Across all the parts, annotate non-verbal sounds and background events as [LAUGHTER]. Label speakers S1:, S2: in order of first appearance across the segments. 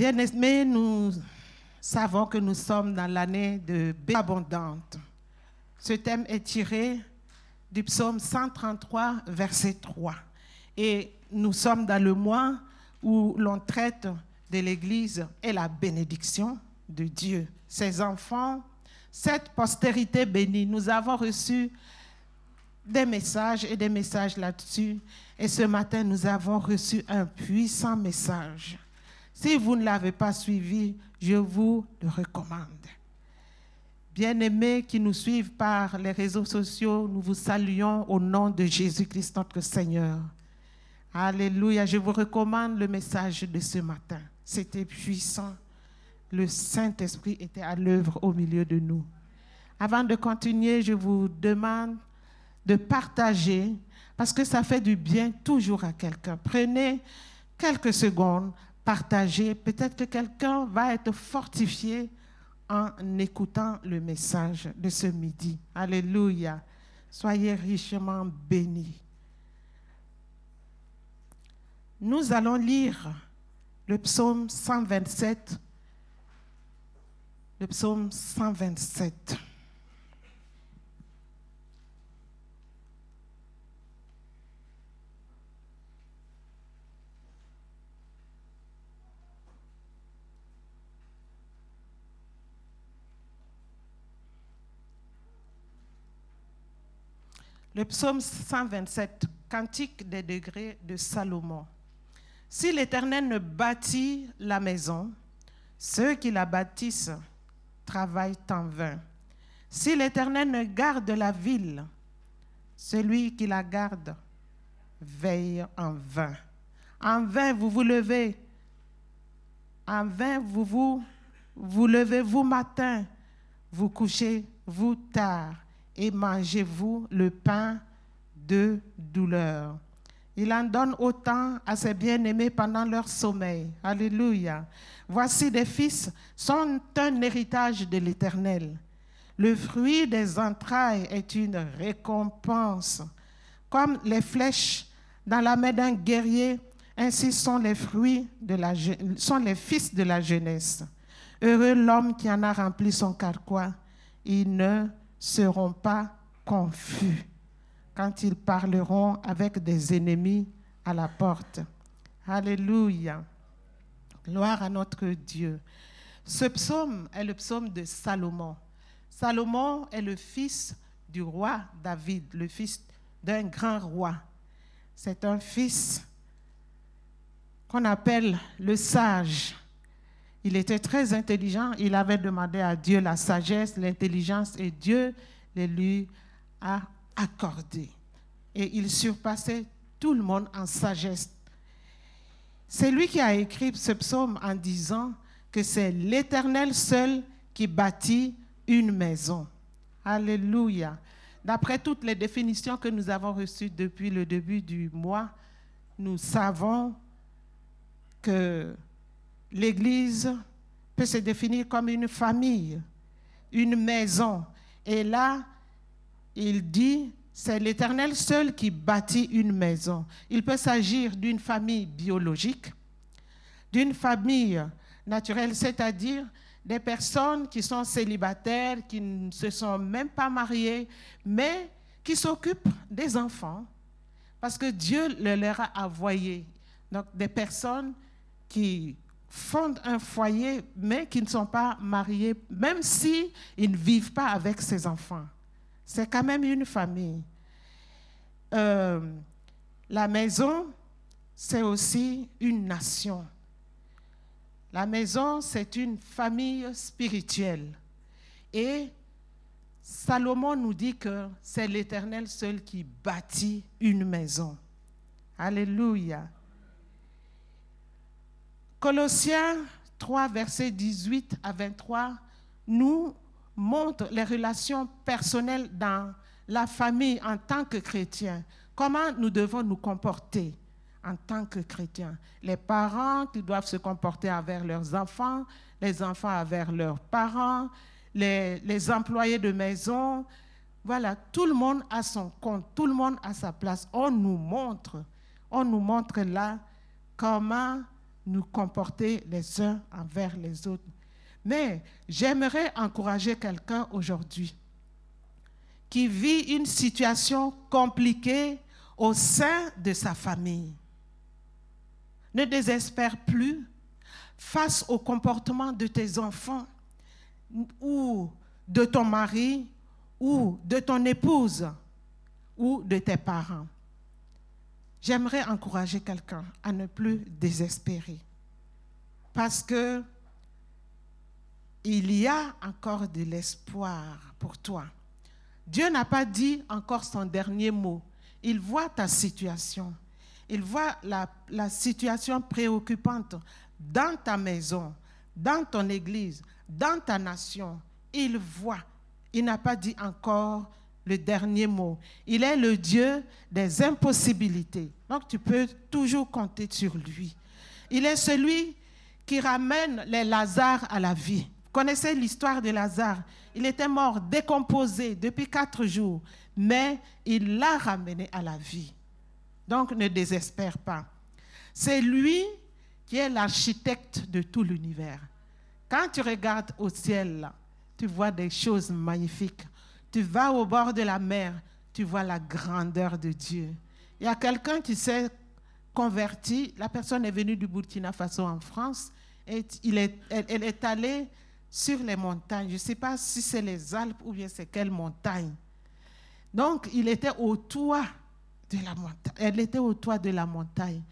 S1: Bien-aimés, nous savons que nous sommes dans l'année de paix abondante. Ce thème est tiré du psaume 133, verset 3. Et nous sommes dans le mois où l'on traite de l'Église et la bénédiction de Dieu. Ses enfants, cette postérité bénie, nous avons reçu des messages et des messages là-dessus. Et ce matin, nous avons reçu un puissant message. Si vous ne l'avez pas suivi, je vous le recommande. Bien-aimés qui nous suivent par les réseaux sociaux, nous vous saluons au nom de Jésus-Christ notre Seigneur. Alléluia. Je vous recommande le message de ce matin. C'était puissant. Le Saint-Esprit était à l'œuvre au milieu de nous. Avant de continuer, je vous demande de partager parce que ça fait du bien toujours à quelqu'un. Prenez quelques secondes, Peut-être que quelqu'un va être fortifié en écoutant le message de ce midi. Alléluia. Soyez richement bénis. Nous allons lire le psaume 127. Le psaume 127. Le psaume 127, Cantique des degrés de Salomon. Si l'Éternel ne bâtit la maison, ceux qui la bâtissent travaillent en vain. Si l'Éternel ne garde la ville, celui qui la garde veille en vain. En vain vous vous levez, en vain vous vous, vous levez vous matin, vous couchez vous tard et mangez-vous le pain de douleur. Il en donne autant à ses bien-aimés pendant leur sommeil. Alléluia. Voici des fils sont un héritage de l'Éternel. Le fruit des entrailles est une récompense. Comme les flèches dans la main d'un guerrier, ainsi sont les fruits de la sont les fils de la jeunesse. Heureux l'homme qui en a rempli son carquois. Ils ne seront pas confus quand ils parleront avec des ennemis à la porte. Alléluia. Gloire à notre Dieu. Ce psaume est le psaume de Salomon. Salomon est le fils du roi David, le fils d'un grand roi. C'est un fils qu'on appelle le sage. Il était très intelligent. Il avait demandé à Dieu la sagesse, l'intelligence, et Dieu les lui a accordé. Et il surpassait tout le monde en sagesse. C'est lui qui a écrit ce psaume en disant que c'est l'Éternel seul qui bâtit une maison. Alléluia. D'après toutes les définitions que nous avons reçues depuis le début du mois, nous savons que l'Église peut se définir comme une famille, une maison. Et là, il dit, c'est l'Éternel seul qui bâtit une maison. Il peut s'agir d'une famille biologique, d'une famille naturelle, c'est-à-dire des personnes qui sont célibataires, qui ne se sont même pas mariées, mais qui s'occupent des enfants, parce que Dieu le leur a envoyé. Donc des personnes qui fondent un foyer, mais qui ne sont pas mariés, même si ils ne vivent pas avec ses enfants. C'est quand même une famille. Euh, la maison, c'est aussi une nation. La maison, c'est une famille spirituelle. Et Salomon nous dit que c'est l'Éternel seul qui bâtit une maison. Alléluia. Colossiens 3, versets 18 à 23, nous montre les relations personnelles dans la famille en tant que chrétien. Comment nous devons nous comporter en tant que chrétiens? Les parents qui doivent se comporter avec leurs enfants, les enfants avec leurs parents, les, les employés de maison. Voilà, tout le monde a son compte, tout le monde a sa place. On nous montre, on nous montre là comment nous comporter les uns envers les autres. Mais j'aimerais encourager quelqu'un aujourd'hui qui vit une situation compliquée au sein de sa famille. Ne désespère plus face au comportement de tes enfants ou de ton mari ou de ton épouse ou de tes parents. J'aimerais encourager quelqu'un à ne plus désespérer parce que il y a encore de l'espoir pour toi. Dieu n'a pas dit encore son dernier mot. Il voit ta situation. Il voit la, la, situation préoccupante dans ta maison, dans ton église, dans ta nation. Il voit. Il n'a pas dit encore le dernier mot. Il est le Dieu des impossibilités. Donc tu peux toujours compter sur lui. Il est celui qui ramène les Lazare à la vie. Vous connaissez l'histoire de Lazare. Il était mort, décomposé depuis quatre jours, mais il l'a ramené à la vie. Donc ne désespère pas. C'est lui qui est l'architecte de tout l'univers. Quand tu regardes au ciel, tu vois des choses magnifiques. Tu vas au bord de la mer, tu vois la grandeur de Dieu. Il y a quelqu'un qui s'est converti, la personne est venue du Burkina Faso en France, et elle, est allée sur les montagnes. Je ne sais pas si c'est les Alpes ou bien c'est quelle montagne. Donc, il était au toit de la montagne. Elle était au toit de la montagne.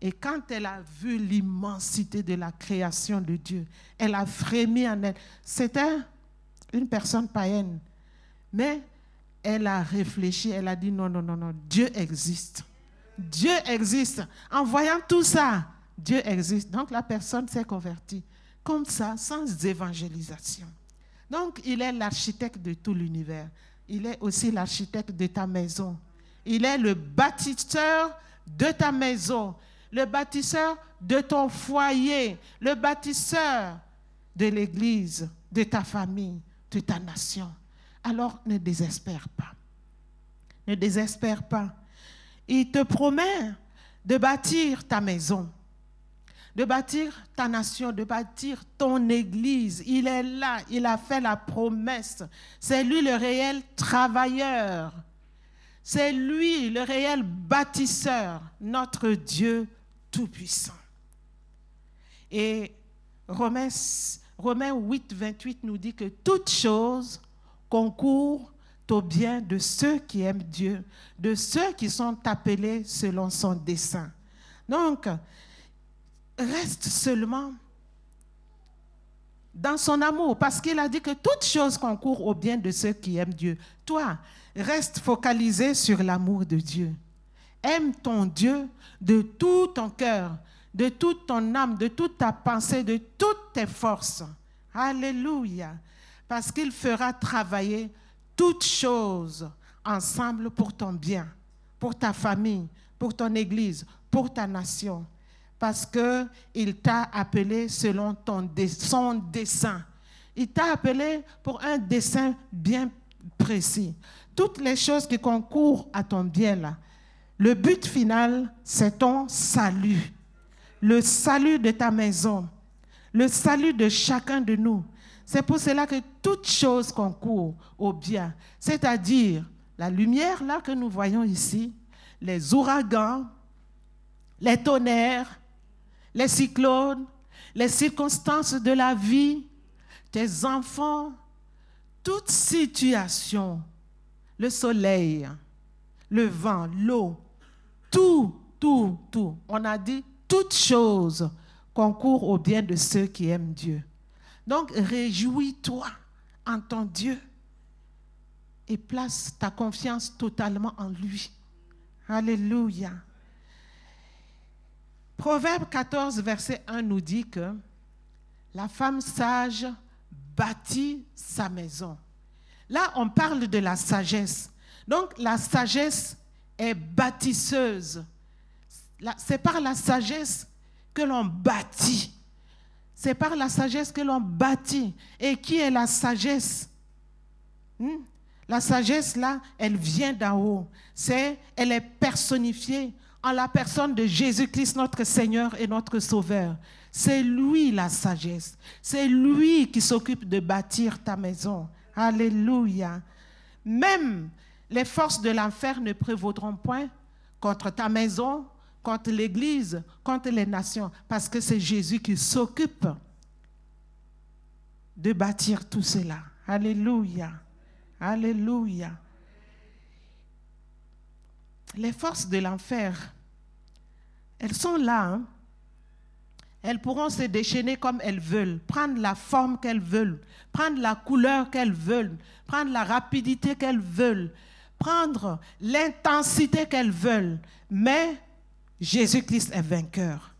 S1: Et quand elle a vu l'immensité de la création de Dieu, elle a frémi en elle. C'était une personne païenne. Mais elle a réfléchi, elle a dit non, non, non, non, Dieu existe. Dieu existe. En voyant tout ça, Dieu existe. Donc la personne s'est convertie. Comme ça, sans évangélisation. Donc il est l'architecte de tout l'univers. Il est aussi l'architecte de ta maison. Il est le bâtisseur de ta maison, le bâtisseur de ton foyer, le bâtisseur de l'église, de ta famille, de ta nation alors ne désespère pas. Ne désespère pas. Il te promet de bâtir ta maison, de bâtir ta nation, de bâtir ton église. Il est là, il a fait la promesse. C'est lui le réel travailleur. C'est lui le réel bâtisseur, notre Dieu Tout-Puissant. Et Romains, Romains 8, 28 nous dit que toute chose concourt au bien de ceux qui aiment Dieu, de ceux qui sont appelés selon son dessein. Donc, reste seulement dans son amour, parce qu'il a dit que toute chose concourt au bien de ceux qui aiment Dieu. Toi, reste focalisé sur l'amour de Dieu. Aime ton Dieu de tout ton cœur, de toute ton âme, de toute ta pensée, de toutes tes forces. Alléluia parce qu'il fera travailler toutes choses ensemble pour ton bien, pour ta famille, pour ton église, pour ta nation, parce qu'il t'a appelé selon son dessein. Il t'a appelé pour un dessein bien précis. Toutes les choses qui concourent à ton bien le but final, c'est ton salut. Le salut de ta maison, le salut de chacun de nous, c'est pour cela que toute chose concourt au bien, c'est-à-dire la lumière là que nous voyons ici, les ouragans, les tonnerres, les cyclones, les circonstances de la vie, tes enfants, toute situation, le soleil, le vent, l'eau, tout, tout, tout. On a dit toute chose concourt au bien de ceux qui aiment Dieu. Donc réjouis-toi en ton Dieu et place ta confiance totalement en lui. Alléluia. Proverbe 14, verset 1 nous dit que la femme sage bâtit sa maison. Là, on parle de la sagesse. Donc, la sagesse est bâtisseuse. C'est par la sagesse que l'on bâtit. C'est par la sagesse que l'on bâtit. Et qui est la sagesse? Hmm? La sagesse, là, elle vient d'en haut. C'est, elle est personnifiée en la personne de Jésus-Christ, notre Seigneur et notre Sauveur. C'est lui la sagesse. C'est lui qui s'occupe de bâtir ta maison. Alléluia. Même les forces de l'enfer ne prévaudront point contre ta maison, contre l'Église, contre les nations, parce que c'est Jésus qui s'occupe de bâtir tout cela. Alléluia. Alléluia. Les forces de l'enfer, elles sont là. Hein. Elles pourront se déchaîner comme elles veulent, prendre la forme qu'elles veulent, prendre la couleur qu'elles veulent, prendre la rapidité qu'elles veulent, prendre l'intensité qu'elles veulent. Mais Jésus-Christ est vainqueur.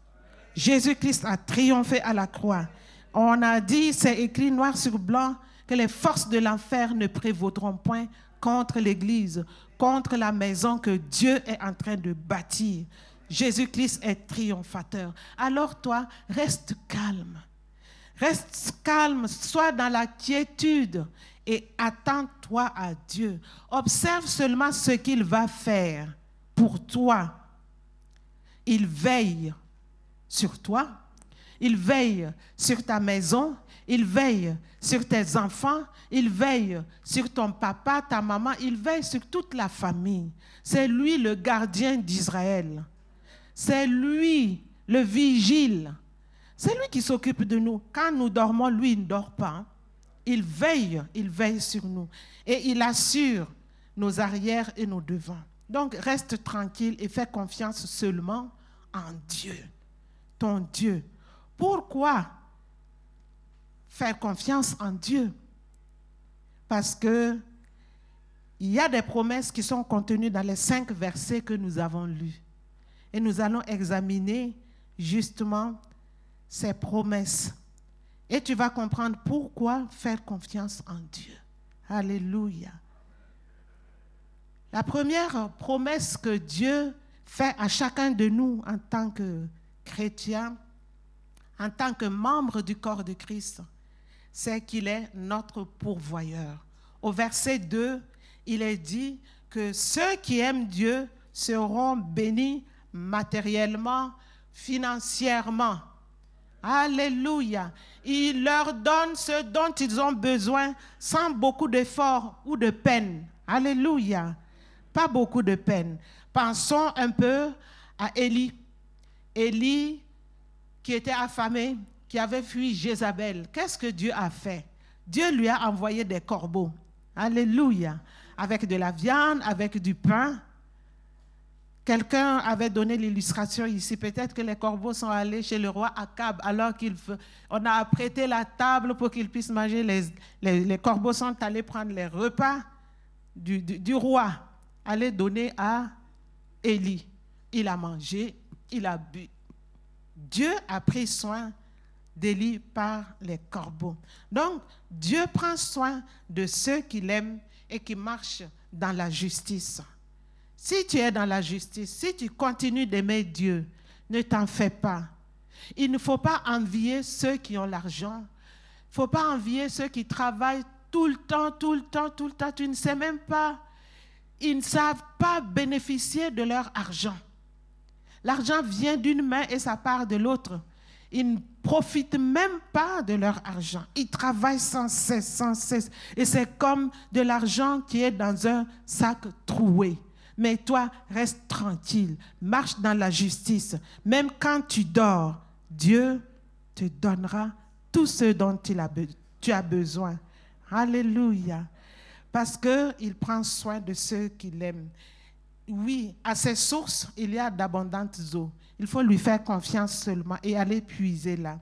S1: Jésus-Christ a triomphé à la croix. On a dit, c'est écrit noir sur blanc, que les forces de l'enfer ne prévaudront point contre l'Église, contre la maison que Dieu est en train de bâtir. Jésus-Christ est triomphateur. Alors toi, reste calme. Reste calme, sois dans la quiétude et attends-toi à Dieu. Observe seulement ce qu'il va faire pour toi. Il veille sur toi, il veille sur ta maison, il veille sur tes enfants, il veille sur ton papa, ta maman, il veille sur toute la famille. C'est lui le gardien d'Israël. C'est lui le vigile. C'est lui qui s'occupe de nous. Quand nous dormons, lui, il ne dort pas. Il veille, il veille sur nous. Et il assure nos arrières et nos devants. Donc reste tranquille et fais confiance seulement en Dieu, ton Dieu. Pourquoi faire confiance en Dieu? Parce que il y a des promesses qui sont contenues dans les cinq versets que nous avons lus. Et nous allons examiner justement ces promesses. Et tu vas comprendre pourquoi faire confiance en Dieu. Alléluia. La première promesse que Dieu fait à chacun de nous en tant que chrétien, en tant que membre du corps de Christ, c'est qu'il est notre pourvoyeur. Au verset 2, il est dit que ceux qui aiment Dieu seront bénis matériellement, financièrement. Alléluia. Il leur donne ce dont ils ont besoin sans beaucoup d'efforts ou de peine. Alléluia. Pas beaucoup de peine. Pensons un peu à Élie. Élie qui était affamé, qui avait fui Jézabel. Qu'est-ce que Dieu a fait? Dieu lui a envoyé des corbeaux. Alléluia. Avec de la viande, avec du pain. Quelqu'un avait donné l'illustration ici. Peut-être que les corbeaux sont allés chez le roi Akab alors qu'on a apprêté la table pour qu'il puisse manger. Les, corbeaux sont allés prendre les repas du, roi, aller donner à Élie. Il a mangé, il a bu. Dieu a pris soin d'Élie par les corbeaux. Donc, Dieu prend soin de ceux qui l'aiment et qui marchent dans la justice. Si tu es dans la justice, si tu continues d'aimer Dieu, ne t'en fais pas. Il ne faut pas envier ceux qui ont l'argent. Il ne faut pas envier ceux qui travaillent tout le temps, tout le temps, tout le temps. Tu ne sais même pas. Ils ne savent pas bénéficier de leur argent. L'argent vient d'une main et ça part de l'autre. Ils ne profitent même pas de leur argent. Ils travaillent sans cesse, sans cesse. Et c'est comme de l'argent qui est dans un sac troué. Mais toi, reste tranquille, marche dans la justice. Même quand tu dors, Dieu te donnera tout ce dont tu as besoin. Alléluia. Parce qu'il prend soin de ceux qui l'aiment. Oui, à ses sources, il y a d'abondantes eaux. Il faut lui faire confiance seulement et aller puiser là.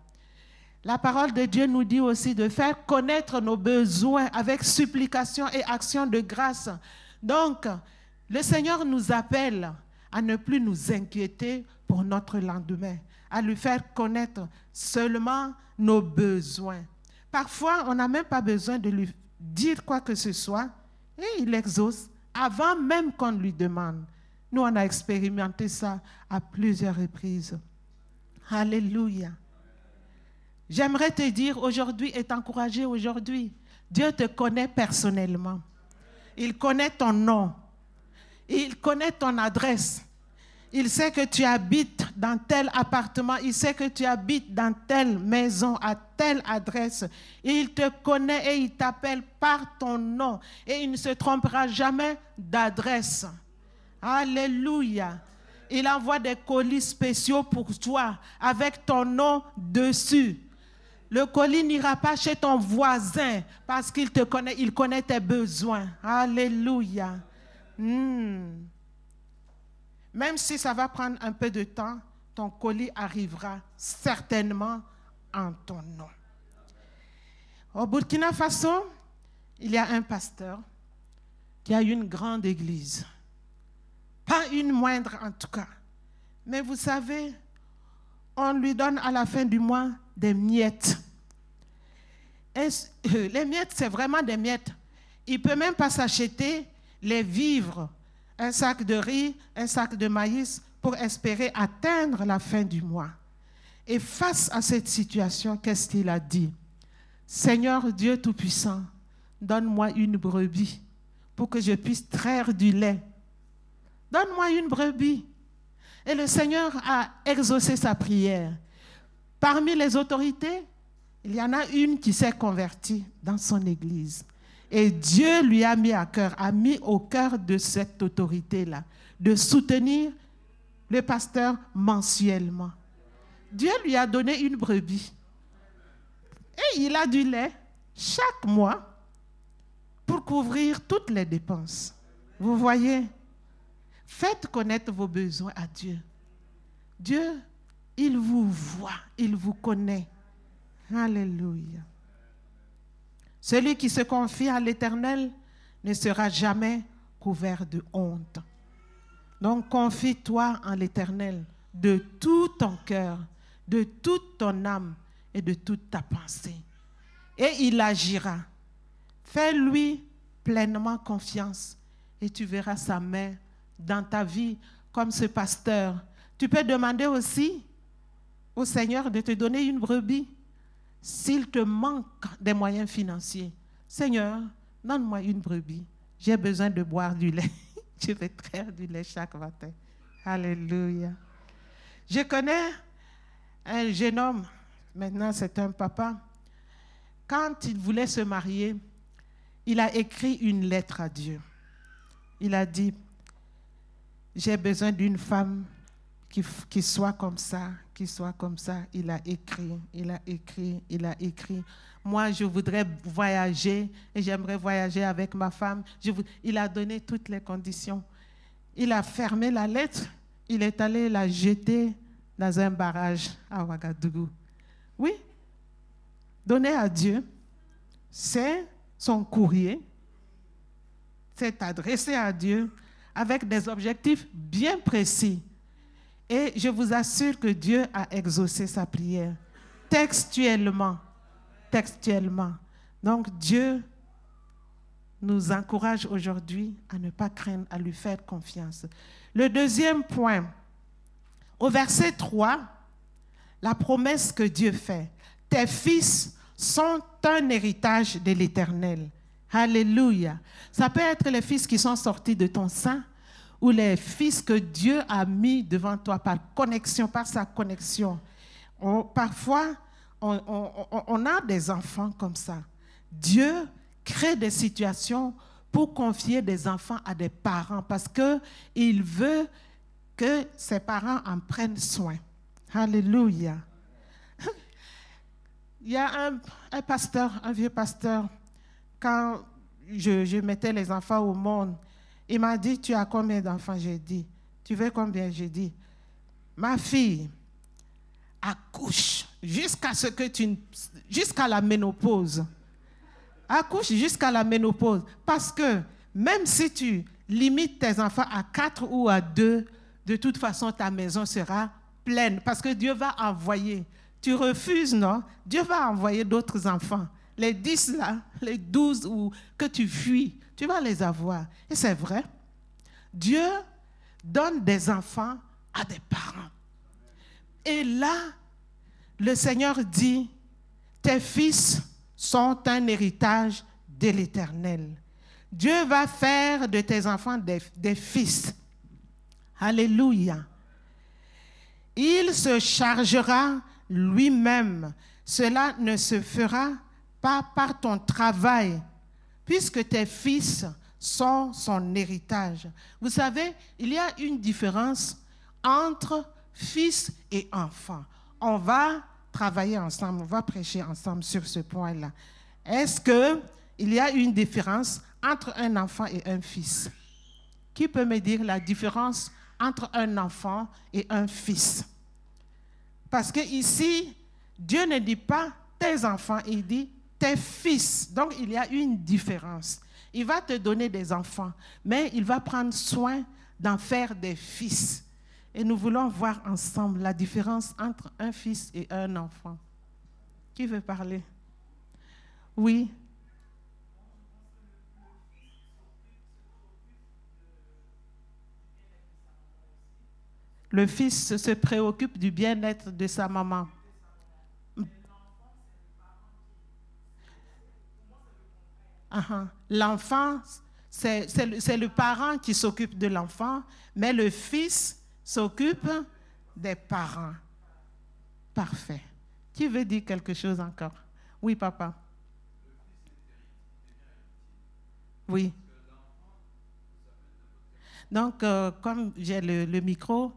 S1: La parole de Dieu nous dit aussi de faire connaître nos besoins avec supplication et action de grâce. Donc, le Seigneur nous appelle à ne plus nous inquiéter pour notre lendemain, à lui faire connaître seulement nos besoins. Parfois, on n'a même pas besoin de lui dire quoi que ce soit et il exauce avant même qu'on lui demande. Nous, on a expérimenté ça à plusieurs reprises. Alléluia. J'aimerais te dire aujourd'hui et t'encourager aujourd'hui. Dieu te connaît personnellement. Il connaît ton nom. Il connaît ton adresse. Il sait que tu habites dans tel appartement. Il sait que tu habites dans telle maison, à telle adresse. Il te connaît et il t'appelle par ton nom. Et il ne se trompera jamais d'adresse. Alléluia. Il envoie des colis spéciaux pour toi avec ton nom dessus. Le colis n'ira pas chez ton voisin parce qu'il te connaît, il connaît tes besoins. Alléluia. Hmm. Même si ça va prendre un peu de temps, ton colis arrivera certainement en ton nom. Au Burkina Faso, il y a un pasteur qui a une grande église. Pas une moindre en tout cas. Mais vous savez, on lui donne à la fin du mois des miettes. [LAUGHS] Les miettes, c'est vraiment des miettes. Il ne peut même pas s'acheter les vivres un sac de riz, un sac de maïs pour espérer atteindre la fin du mois. Et face à cette situation, qu'est-ce qu'il a dit? Seigneur Dieu Tout-Puissant, donne-moi une brebis pour que je puisse traire du lait. Donne-moi une brebis. Et le Seigneur a exaucé sa prière. Parmi les autorités, il y en a une qui s'est convertie dans son église. Et Dieu lui a mis à cœur, a mis au cœur de cette autorité-là, de soutenir le pasteur mensuellement. Dieu lui a donné une brebis. Et il a du lait chaque mois pour couvrir toutes les dépenses. Vous voyez, faites connaître vos besoins à Dieu. Dieu, il vous voit, il vous connaît. Alléluia. Celui qui se confie à l'Éternel ne sera jamais couvert de honte. Donc confie-toi en l'Éternel de tout ton cœur, de toute ton âme et de toute ta pensée. Et il agira. Fais-lui pleinement confiance et tu verras sa main dans ta vie comme ce pasteur. Tu peux demander aussi au Seigneur de te donner une brebis s'il te manque des moyens financiers, Seigneur, donne-moi une brebis. J'ai besoin de boire du lait. [LAUGHS] Je vais traire du lait chaque matin. Alléluia. Je connais un jeune homme, maintenant c'est un papa. Quand il voulait se marier, il a écrit une lettre à Dieu. Il a dit, j'ai besoin d'une femme qui, soit comme ça, qui soit comme ça. Il a écrit, il a écrit, il a écrit. Moi, je voudrais voyager et j'aimerais voyager avec ma femme. il a donné toutes les conditions. Il a fermé la lettre. Il est allé la jeter dans un barrage à Ouagadougou. Oui, donner à Dieu, c'est son courrier, c'est adressé à Dieu avec des objectifs bien précis. Et je vous assure que Dieu a exaucé sa prière. Textuellement. Textuellement. Donc Dieu nous encourage aujourd'hui à ne pas craindre, à lui faire confiance. Le deuxième point, au verset 3, la promesse que Dieu fait. Tes fils sont un héritage de l'Éternel. Alléluia. Ça peut être les fils qui sont sortis de ton sein, ou les fils que Dieu a mis devant toi par connexion, par sa connexion. parfois, on, a des enfants comme ça. Dieu crée des situations pour confier des enfants à des parents parce qu'il veut que ses parents en prennent soin. Alléluia. Il y a un, pasteur, un vieux pasteur, quand je mettais les enfants au monde, il m'a dit, tu as combien d'enfants? J'ai dit, tu veux combien? J'ai dit, ma fille accouche jusqu'à ce que tu jusqu'à la ménopause. Accouche jusqu'à la ménopause parce que même si tu limites tes enfants à quatre ou à deux, de toute façon ta maison sera pleine parce que Dieu va envoyer. Tu refuses, non? Dieu va envoyer d'autres enfants. Les dix là, les douze ou que tu fuis, tu vas les avoir. Et c'est vrai. Dieu donne des enfants à des parents. Et là, le Seigneur dit, tes fils sont un héritage de l'Éternel. Dieu va faire de tes enfants des, fils. Alléluia. Il se chargera lui-même. Cela ne se fera pas par ton travail, puisque tes fils sont son héritage. Vous savez, il y a une différence entre fils et enfant. On va travailler ensemble, on va prêcher ensemble sur ce point-là. Est-ce qu'il y a une différence entre un enfant et un fils? Qui peut me dire la différence entre un enfant et un fils? Parce que ici, Dieu ne dit pas tes enfants, il dit fils. Donc il y a une différence. Il va te donner des enfants, mais il va prendre soin d'en faire des fils. Et nous voulons voir ensemble la différence entre un fils et un enfant. Qui veut parler? Oui. Le fils se préoccupe du bien-être de sa maman. Uh-huh. L'enfant, c'est le, parent qui s'occupe de l'enfant, mais le fils s'occupe des parents. Parfait. Qui veut dire quelque chose encore? Oui, papa. Oui. Donc, euh, comme j'ai le, le, micro,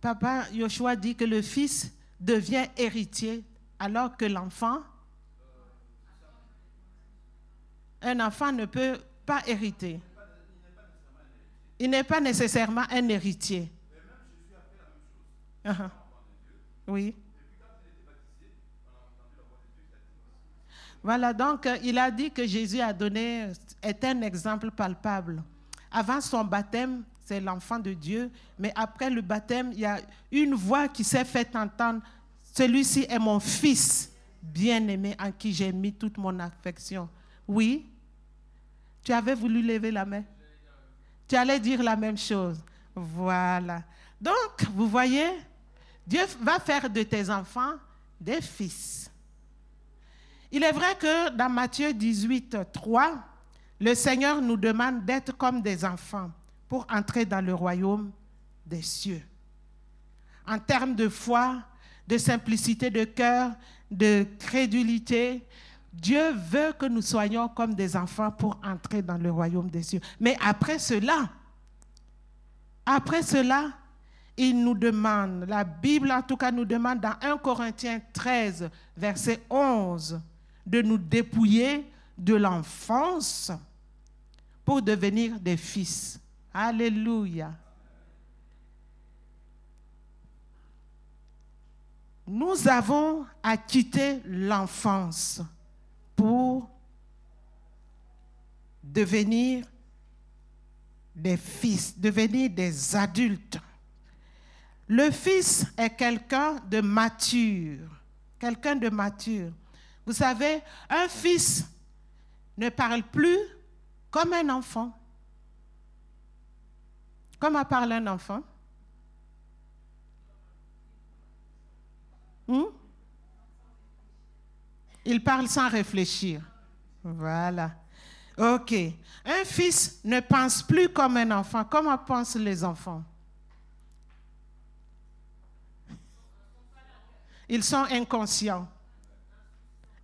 S1: papa Yoshua dit que le fils devient héritier alors que l'enfant un enfant ne peut pas hériter. Il n'est pas nécessairement un héritier. Uh-huh. Oui. Voilà, donc euh, il a dit que Jésus a donné, un exemple palpable. Avant son baptême, c'est l'enfant de Dieu, mais après le baptême, il y a une voix qui s'est fait entendre. Celui-ci est mon fils bien-aimé en qui j'ai mis toute mon affection. Oui. Tu avais voulu lever la main. Tu allais dire la même chose. Voilà. Donc, vous voyez, Dieu va faire de tes enfants des fils. Il est vrai que dans Matthieu 18, 3, le Seigneur nous demande d'être comme des enfants pour entrer dans le royaume des cieux. En termes de foi, de simplicité de cœur, de crédulité, Dieu veut que nous soyons comme des enfants pour entrer dans le royaume des cieux. Mais après cela, après cela, il nous demande, la Bible en tout cas nous demande dans 1 Corinthiens 13, verset 11, de nous dépouiller de l'enfance pour devenir des fils. Alléluia. Nous avons à quitter l'enfance devenir des fils, devenir des adultes. Le fils est quelqu'un de mature, quelqu'un de mature. Vous savez, un fils ne parle plus comme un enfant. Comment parle un enfant? Hmm? Il parle sans réfléchir. Voilà. OK. Un fils ne pense plus comme un enfant. Comment pensent les enfants? Ils sont inconscients,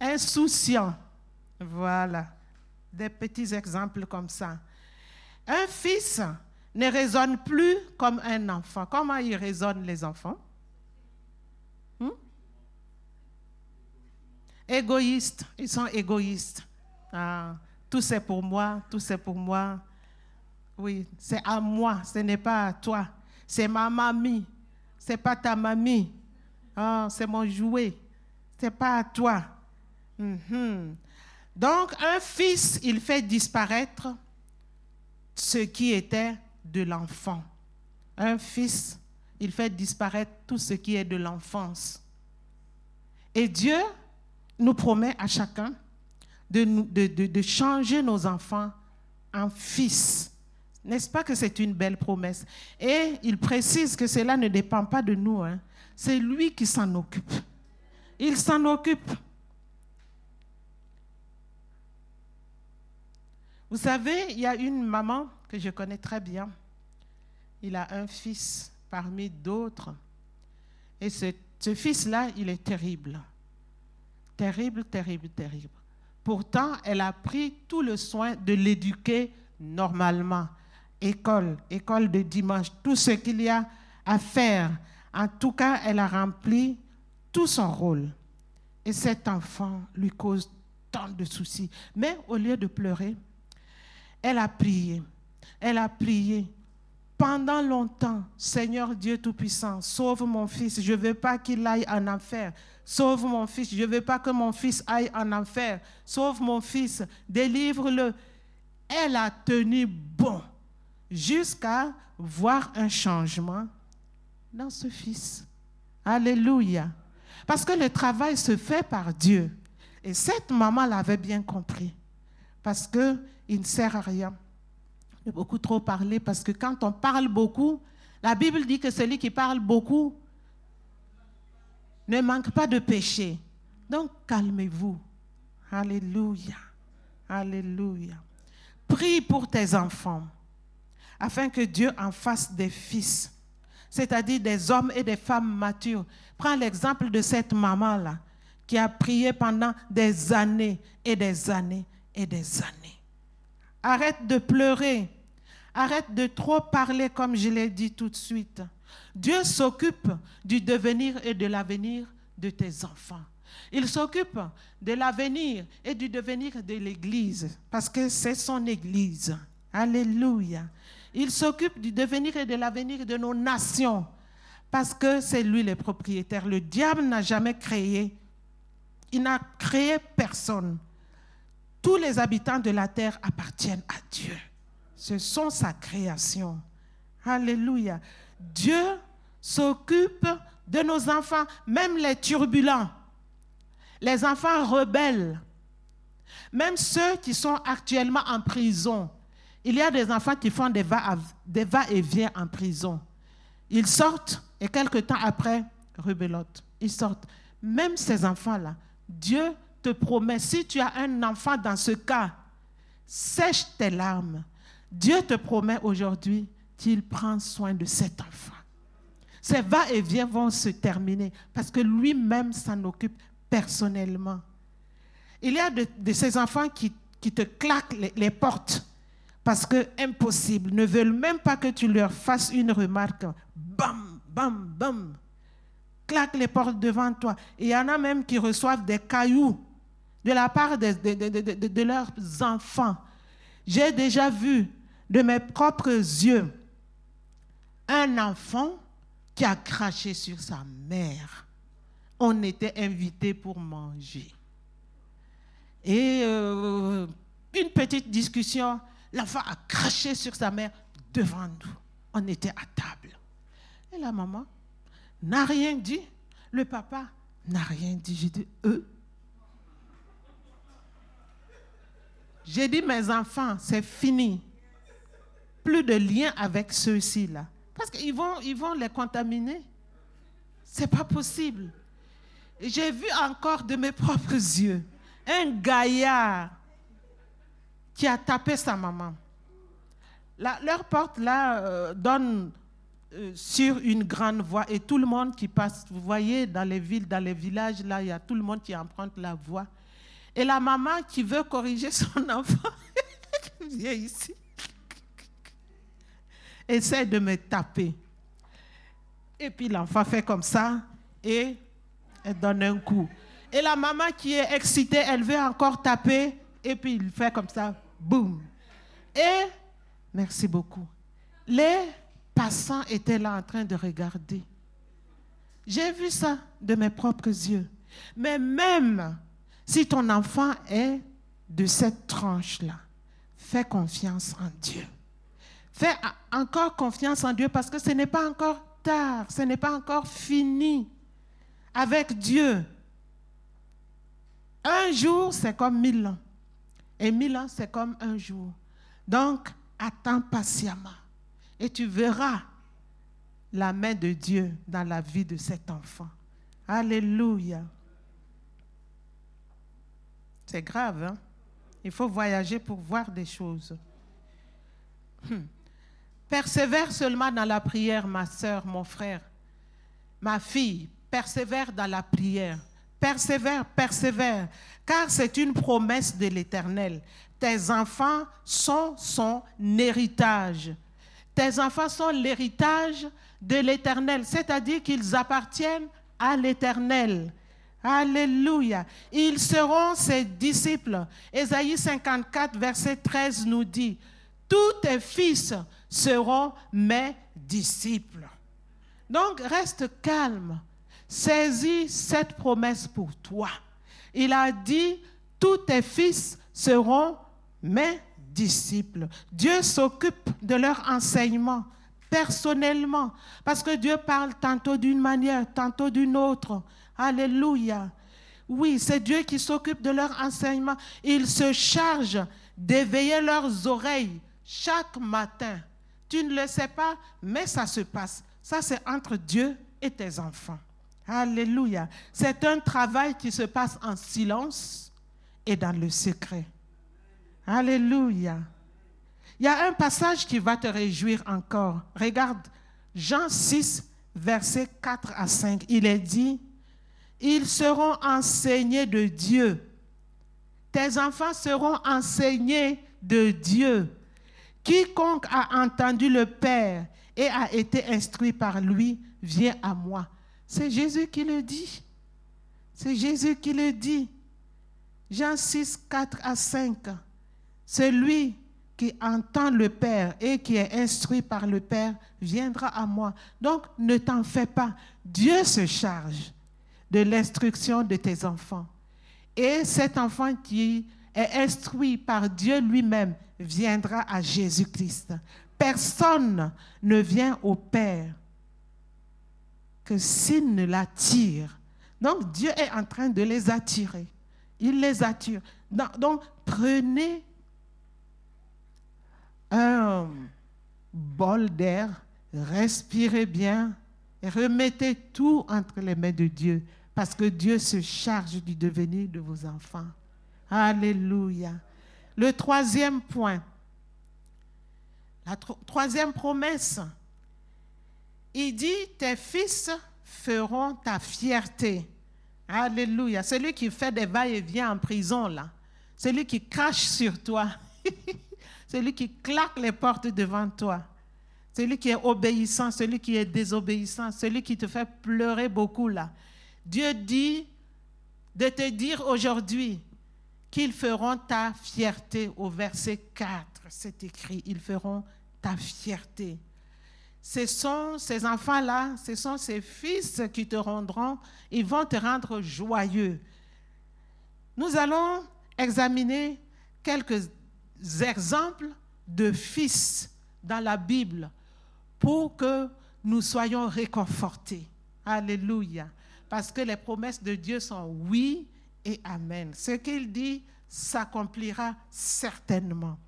S1: insouciants. Voilà. Des petits exemples comme ça. Un fils ne raisonne plus comme un enfant. Comment ils raisonnent les enfants? Égoïstes, ils sont égoïstes. Ah, tout c'est pour moi, tout c'est pour moi. Oui, c'est à moi, ce n'est pas à toi. C'est ma mamie, c'est pas ta mamie. Ah, c'est mon jouet, c'est pas à toi. Mhm. Donc, un fils, il fait disparaître ce qui était de l'enfant. Un fils, il fait disparaître tout ce qui est de l'enfance. Et Dieu, nous promet à chacun de, changer nos enfants en fils. N'est-ce pas que c'est une belle promesse? Et il précise que cela ne dépend pas de nous. Hein. C'est lui qui s'en occupe. Il s'en occupe. Vous savez, il y a une maman que je connais très bien. Il a un fils parmi d'autres. Et ce fils-là, il est terrible. Terrible, terrible, terrible. Pourtant, elle a pris tout le soin de l'éduquer normalement. École, école de dimanche, tout ce qu'il y a à faire. En tout cas, elle a rempli tout son rôle. Et cet enfant lui cause tant de soucis. Mais au lieu de pleurer, elle a prié. Elle a prié pendant longtemps. Seigneur Dieu Tout-Puissant, sauve mon fils. Je ne veux pas qu'il aille en enfer. Sauve mon fils. Je ne veux pas que mon fils aille en enfer. Sauve mon fils. Délivre-le. Elle a tenu bon jusqu'à voir un changement dans ce fils. Alléluia. Parce que le travail se fait par Dieu. Et cette maman l'avait bien compris. Parce qu'il ne sert à rien beaucoup trop parler. Parce que quand on parle beaucoup, la Bible dit que celui qui parle beaucoup ne manque pas de péché. Donc calmez-vous. Alléluia. Alléluia. Prie pour tes enfants afin que Dieu en fasse des fils, c'est-à-dire des hommes et des femmes matures. Prends l'exemple de cette maman-là qui a prié pendant des années et des années et des années. Arrête de pleurer. Arrête de trop parler comme je l'ai dit tout de suite. Dieu s'occupe du devenir et de l'avenir de tes enfants. Il s'occupe de l'avenir et du devenir de l'Église parce que c'est son Église. Alléluia. Il s'occupe du devenir et de l'avenir de nos nations parce que c'est lui le propriétaire. Le diable n'a jamais créé, il n'a créé personne. Tous les habitants de la terre appartiennent à Dieu. Ce sont sa création. Alléluia. Dieu s'occupe de nos enfants, même les turbulents, les enfants rebelles, même ceux qui sont actuellement en prison. Il y a des enfants qui font des va-et-vient en prison. Ils sortent et quelque temps après, rebelote. Ils sortent. Même ces enfants-là, Dieu te promet, si tu as un enfant dans ce cas, sèche tes larmes. Dieu te promet aujourd'hui qu'il prend soin de cet enfant. Ces va-et-vient vont se terminer parce que lui-même s'en occupe personnellement. Il y a de, ces enfants qui, te claquent les portes parce que impossible, ne veulent même pas que tu leur fasses une remarque. Bam, bam, bam. Claque les portes devant toi. Il y en a même qui reçoivent des cailloux de la part de, leurs enfants. J'ai déjà vu de mes propres yeux un enfant qui a craché sur sa mère. On était invité pour manger. Et euh, une petite discussion L'enfant a craché sur sa mère devant nous. On était à table. Et la maman n'a rien dit. Le papa n'a rien dit. J'ai dit, eux. J'ai dit, mes enfants, c'est fini. Plus de lien avec ceux-ci là. Parce qu'ils vont, ils les contaminer. C'est pas possible. J'ai vu encore de mes [LAUGHS] propres yeux un gaillard qui a tapé sa maman. leur porte là euh, donne euh, sur une grande voie et tout le monde qui passe, vous voyez dans les villes, dans les villages, là, il y a tout le monde qui emprunte la voie. Et la maman qui veut corriger son [LAUGHS] enfant, vient ici, essaie de me taper. Et puis l'enfant fait comme ça et elle donne un coup. Et la maman qui est excitée, elle veut encore taper et puis il fait comme ça, boum. Et, merci beaucoup, les passants étaient là en train de regarder. J'ai vu ça de mes propres yeux. Mais même si ton enfant est de cette tranche-là, fais confiance en Dieu. Fais encore confiance en Dieu parce que ce n'est pas encore tard, ce n'est pas encore fini avec Dieu. Un jour, c'est comme mille ans. Et mille ans, c'est comme un jour. Donc, attends patiemment. Et tu verras la main de Dieu dans la vie de cet enfant. Alléluia. C'est grave, hein? Il faut voyager pour voir des choses. Hmm. Persévère seulement dans la prière, ma soeur, mon frère. ma fille, persévère dans la prière. Persévère, persévère, car c'est une promesse de l'Éternel. Tes enfants sont son héritage. Tes enfants sont l'héritage de l'Éternel, c'est-à-dire qu'ils appartiennent à l'Éternel. Alléluia. Ils seront ses disciples. Ésaïe 54, verset 13 nous dit, tous tes fils seront mes disciples. Donc reste calme. Saisis cette promesse pour toi. Il a dit, tous tes fils seront mes disciples. Dieu s'occupe de leur enseignement personnellement, parce que Dieu parle tantôt d'une manière, tantôt d'une autre. Alléluia. Oui, c'est Dieu qui s'occupe de leur enseignement. Il se charge d'éveiller leurs oreilles chaque matin. Tu ne le sais pas, mais ça se passe. Ça, c'est entre Dieu et tes enfants. Alléluia. C'est un travail qui se passe en silence et dans le secret. Alléluia. Il y a un passage qui va te réjouir encore. Regarde, Jean 6, versets 4 à 5. Il est dit, ils seront enseignés de Dieu. Tes enfants seront enseignés de Dieu. Quiconque a entendu le Père et a été instruit par lui vient à moi. C'est Jésus qui le dit. C'est Jésus qui le dit. Jean 6, 4 à 5. C'est lui qui entend le Père et qui est instruit par le Père viendra à moi. Donc ne t'en fais pas. Dieu se charge de l'instruction de tes enfants. Et cet enfant qui est instruit par Dieu lui-même viendra à Jésus-Christ. Personne ne vient au Père que s'il ne l'attire. Donc Dieu est en train de les attirer. Il les attire. Donc prenez un bol d'air, respirez bien, et remettez tout entre les mains de Dieu parce que Dieu se charge du devenir de vos enfants. Alléluia. Le troisième point, la troisième promesse, il dit, tes fils feront ta fierté. Alléluia. Celui qui fait des va-et-vient en prison, là. Celui qui crache sur toi. [LAUGHS] celui qui claque les portes devant toi. Celui qui est obéissant, celui qui est désobéissant, celui qui te fait pleurer beaucoup, là. Dieu dit de te dire aujourd'hui qu'ils feront ta fierté. Au verset 4, c'est écrit, ils feront ta fierté. Ce sont ces enfants-là, ce sont ces fils qui te rendront, ils vont te rendre joyeux. Nous allons examiner quelques exemples de fils dans la Bible pour que nous soyons réconfortés. Alléluia parce que les promesses de Dieu sont oui et amen. Ce qu'il dit s'accomplira certainement.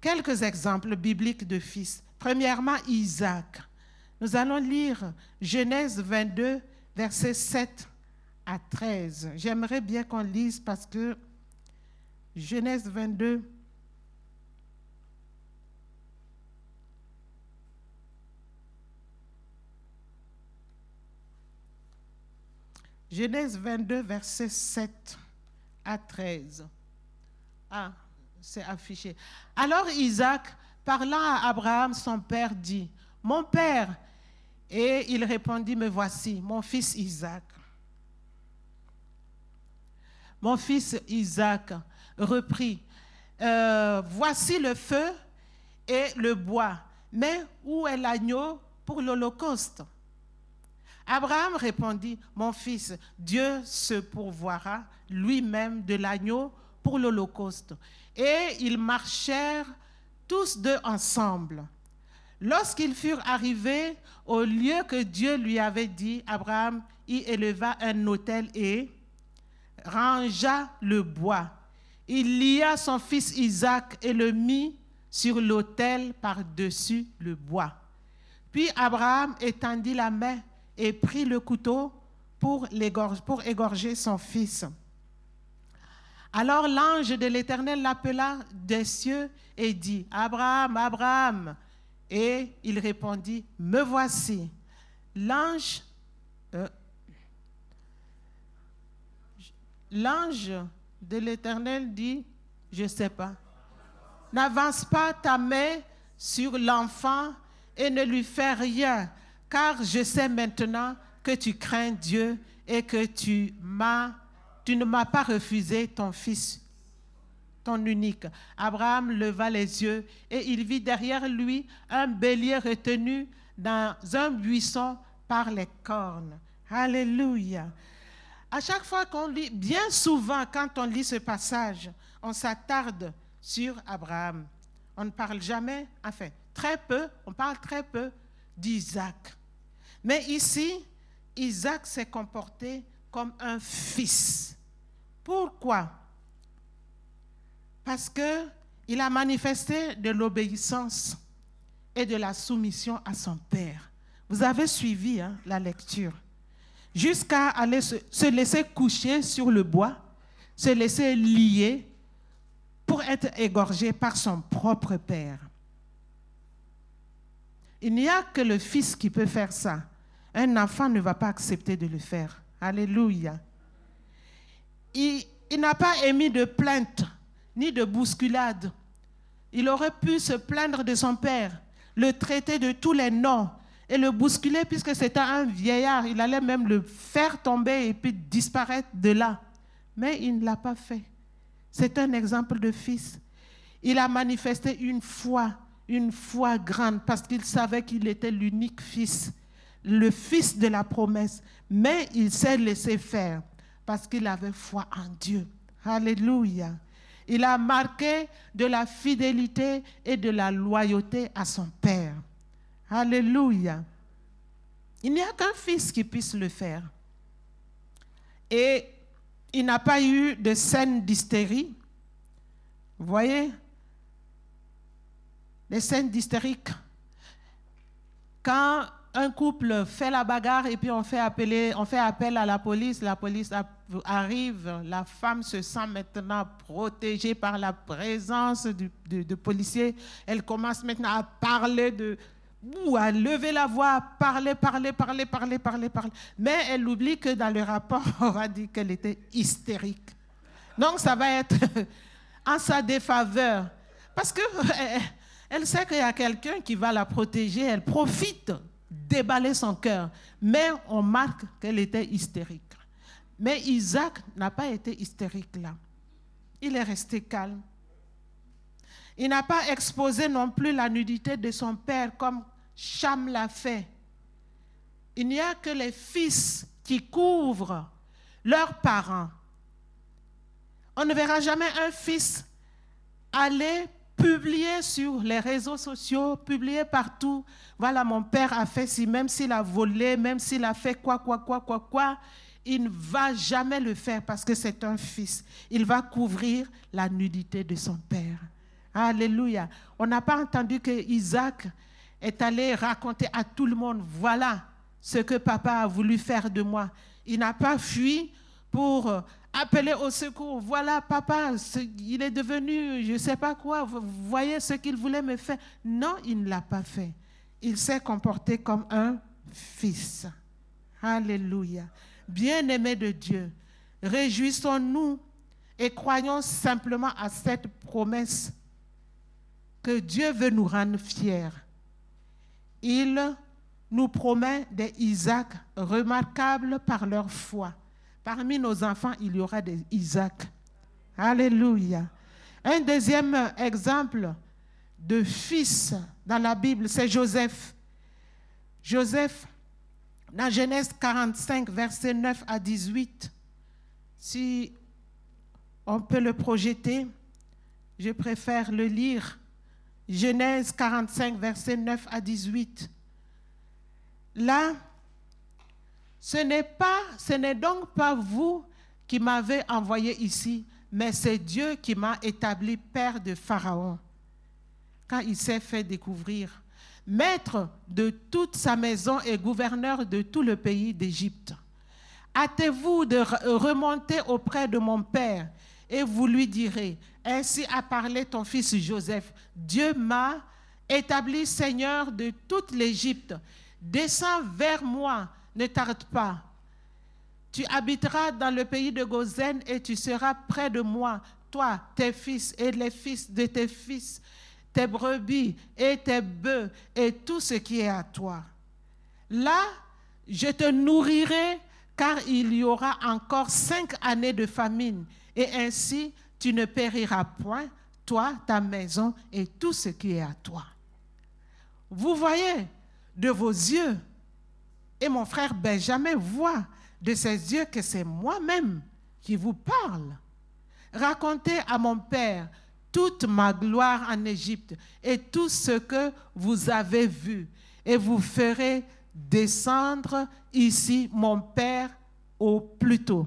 S1: Quelques exemples bibliques de fils. Premièrement, Isaac. Nous allons lire Genèse 22, versets 7 à 13. J'aimerais bien qu'on lise parce que Genèse 22, Genèse 22, versets 7 à 13. Ah, c'est affiché. Alors Isaac, parlant à Abraham, son père, dit, Mon père. Et il répondit, Me voici, mon fils Isaac. Mon fils Isaac reprit, euh, Voici le feu et le bois, mais où est l'agneau pour l'Holocauste? Abraham répondit, mon fils, Dieu se pourvoira lui-même de l'agneau pour l'Holocauste. Et ils marchèrent tous deux ensemble. Lorsqu'ils furent arrivés au lieu que Dieu lui avait dit, Abraham y éleva un autel et rangea le bois. Il lia son fils Isaac et le mit sur l'autel par-dessus le bois. Puis Abraham étendit la main et prit le couteau pour, égorger son fils. Alors l'ange de l'Éternel l'appela des cieux et dit, Abraham, Abraham. Et il répondit, Me voici. L'ange, euh, l'ange de l'Éternel dit, je ne sais pas, n'avance pas ta main sur l'enfant et ne lui fais rien, car je sais maintenant que tu crains Dieu et que tu ne m'as pas refusé ton fils, ton unique. Abraham leva les yeux et il vit derrière lui un bélier retenu dans un buisson par les cornes. Alléluia. À chaque fois qu'on lit, bien souvent quand on lit ce passage, on s'attarde sur Abraham. On ne parle jamais, enfin, très peu, on parle très peu d'Isaac. Mais ici, Isaac s'est comporté comme un fils. Pourquoi? Parce qu'il a manifesté de l'obéissance et de la soumission à son père. Vous avez suivi hein, la lecture. Jusqu'à aller se laisser coucher sur le bois, se laisser lier pour être égorgé par son propre père. Il n'y a que le fils qui peut faire ça. Un enfant ne va pas accepter de le faire. Alléluia. Il, n'a pas émis de plainte ni de bousculade. Il aurait pu se plaindre de son père, le traiter de tous les noms et le bousculer puisque c'était un vieillard. Il allait même le faire tomber et puis disparaître de là. Mais il ne l'a pas fait. C'est un exemple de fils. Il a manifesté une foi, une foi grande parce qu'il savait qu'il était l'unique fils le fils de la promesse, mais il s'est laissé faire parce qu'il avait foi en Dieu. Alléluia. Il a marqué de la fidélité et de la loyauté à son Père. Alléluia. Il n'y a qu'un fils qui puisse le faire. Et il n'a pas eu de scène d'hystérie. Vous voyez? Les scènes d'hystérique. Quand un couple fait la bagarre et puis on fait, appeler, on fait appel à la police, la police arrive, la femme se sent maintenant protégée par la présence de, policiers, elle commence maintenant à parler de, à lever la voix, à parler, parler, parler, parler, parler, parler. Mais elle oublie que dans le rapport, [LAUGHS] on a dit qu'elle était hystérique. Donc ça va être [LAUGHS] en sa défaveur. Parce que [LAUGHS] elle sait qu'il y a quelqu'un qui va la protéger, elle profite déballer son cœur. Mais on marque qu'elle était hystérique. Mais Isaac n'a pas été hystérique là. Il est resté calme. Il n'a pas exposé non plus la nudité de son père comme Cham l'a fait. Il n'y a que les fils qui couvrent leurs parents. On ne verra jamais un fils aller publier sur les réseaux sociaux, publier partout. Voilà, mon père a fait ci, même s'il a volé, même s'il a fait quoi, quoi, quoi, quoi, quoi. Il ne va jamais le faire parce que c'est un fils. Il va couvrir la nudité de son père. Alléluia. On n'a pas entendu que Isaac est allé raconter à tout le monde, voilà ce que papa a voulu faire de moi. Il n'a pas fui pour appeler au secours. Voilà, papa, il est devenu, je ne sais pas quoi, vous voyez ce qu'il voulait me faire? Non, il ne l'a pas fait. Il s'est comporté comme un fils. Alléluia. Bien-aimé de Dieu, réjouissons-nous et croyons simplement à cette promesse que Dieu veut nous rendre fiers. Il nous promet des Isaac remarquables par leur foi. Parmi nos enfants, il y aura des Isaac. Alléluia. Un deuxième exemple de fils dans la Bible, c'est Joseph. Joseph, dans Genèse 45, versets 9 à 18, si on peut le projeter, je préfère le lire. Genèse 45, versets 9 à 18. Là, ce n'est donc pas vous qui m'avez envoyé ici, mais c'est Dieu qui m'a établi père de Pharaon, quand il s'est fait découvrir, maître de toute sa maison et gouverneur de tout le pays d'Égypte. Hâtez-vous de remonter auprès de mon père et vous lui direz, ainsi a parlé ton fils Joseph, Dieu m'a établi seigneur de toute l'Égypte. Descends vers moi ne tarde pas. Tu habiteras dans le pays de Gozen et tu seras près de moi, toi, tes fils et les fils de tes fils, tes brebis et tes bœufs et tout ce qui est à toi. Là, je te nourrirai car il y aura encore cinq années de famine et ainsi tu ne périras point, toi, ta maison et tout ce qui est à toi. Vous voyez de vos yeux, et mon frère Benjamin voit de ses yeux que c'est moi-même qui vous parle. Racontez à mon Père toute ma gloire en Égypte et tout ce que vous avez vu, et vous ferez descendre ici mon Père au plus tôt.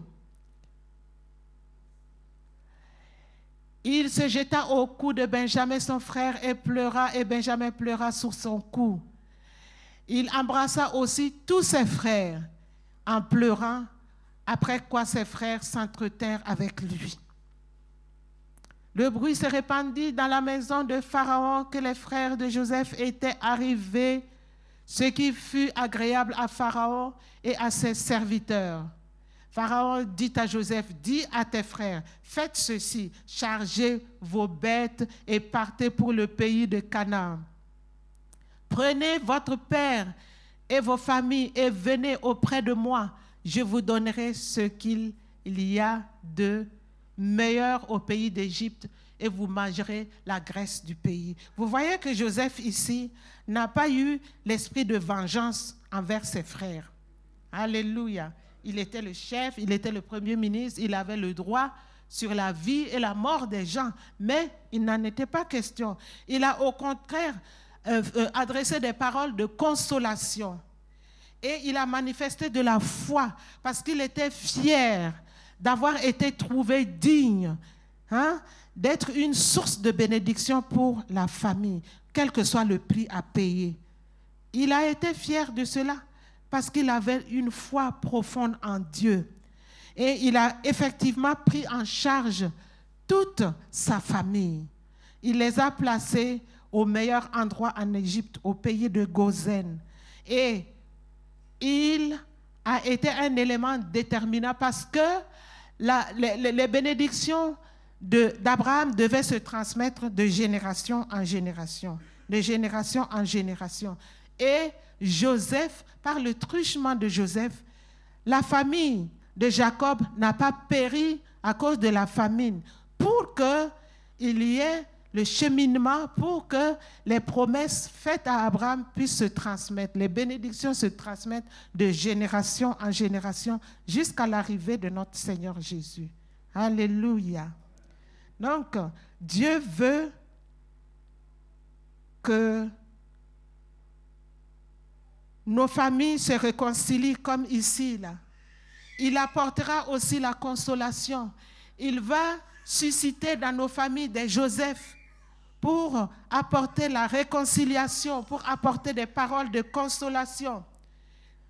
S1: Il se jeta au cou de Benjamin, son frère, et pleura, et Benjamin pleura sur son cou. Il embrassa aussi tous ses frères en pleurant, après quoi ses frères s'entretinrent avec lui. Le bruit se répandit dans la maison de Pharaon que les frères de Joseph étaient arrivés, ce qui fut agréable à Pharaon et à ses serviteurs. Pharaon dit à Joseph, dis à tes frères, faites ceci, chargez vos bêtes et partez pour le pays de Canaan. Prenez votre père et vos familles et venez auprès de moi. Je vous donnerai ce qu'il y a de meilleur au pays d'Égypte et vous mangerez la graisse du pays. Vous voyez que Joseph ici n'a pas eu l'esprit de vengeance envers ses frères. Alléluia il était le chef, il était le premier ministre, il avait le droit sur la vie et la mort des gens, mais il n'en était pas question. Il a au contraire euh, euh, adressé des paroles de consolation et il a manifesté de la foi parce qu'il était fier d'avoir été trouvé digne, hein, d'être une source de bénédiction pour la famille, quel que soit le prix à payer. Il a été fier de cela parce qu'il avait une foi profonde en Dieu. Et il a effectivement pris en charge toute sa famille. Il les a placés au meilleur endroit en Égypte, au pays de Gozen. Et il a été un élément déterminant parce que les, bénédictions d'Abraham devaient se transmettre de génération en génération, de génération en génération. Et Joseph, par le truchement de Joseph, la famille de Jacob n'a pas péri à cause de la famine, pour qu'il y ait le cheminement, pour que les promesses faites à Abraham puissent se transmettre, les bénédictions se transmettent de génération en génération jusqu'à l'arrivée de notre Seigneur Jésus. Alléluia. Donc, Dieu veut que nos familles se réconcilient comme ici. Là. Il apportera aussi la consolation. Il va susciter dans nos familles des Joseph pour apporter la réconciliation, pour apporter des paroles de consolation.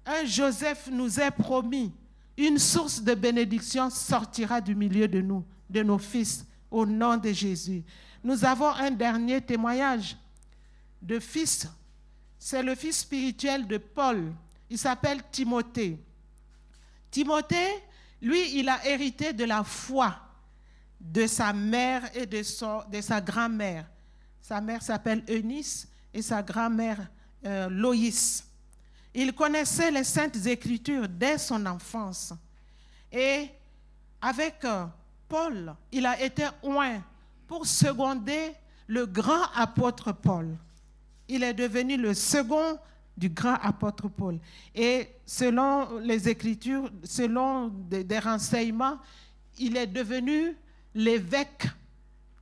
S1: Un Joseph nous est promis. Une source de bénédiction sortira du milieu de nous, de nos fils, au nom de Jésus. Nous avons un dernier témoignage de fils c'est le fils spirituel de Paul. Il s'appelle Timothée. Timothée, lui, il a hérité de la foi de sa mère et de, sa grand-mère. Sa mère s'appelle Eunice et sa grand-mère euh, Loïs. Il connaissait les saintes écritures dès son enfance. Et avec euh, Paul, il a été oint pour seconder le grand apôtre Paul il est devenu le second du grand apôtre Paul. Et selon les Écritures, selon des, renseignements, il est devenu l'évêque